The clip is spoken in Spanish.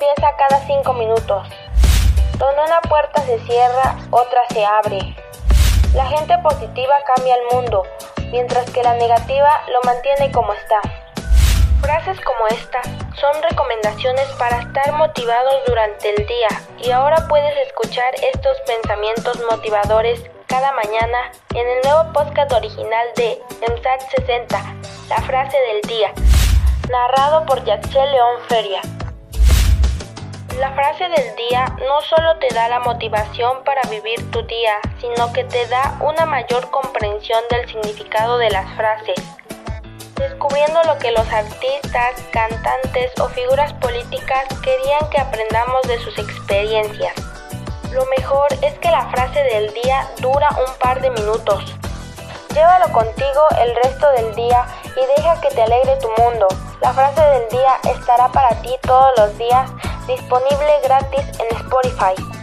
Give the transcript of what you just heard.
empieza cada cinco minutos. Donde una puerta se cierra, otra se abre. La gente positiva cambia el mundo, mientras que la negativa lo mantiene como está. Frases como esta son recomendaciones para estar motivados durante el día y ahora puedes escuchar estos pensamientos motivadores cada mañana en el nuevo podcast original de EMSAT 60, la frase del día, narrado por Yaxel León Feria. La frase del día no solo te da la motivación para vivir tu día, sino que te da una mayor comprensión del significado de las frases descubriendo lo que los artistas, cantantes o figuras políticas querían que aprendamos de sus experiencias. Lo mejor es que la frase del día dura un par de minutos. Llévalo contigo el resto del día y deja que te alegre tu mundo. La frase del día estará para ti todos los días, disponible gratis en Spotify.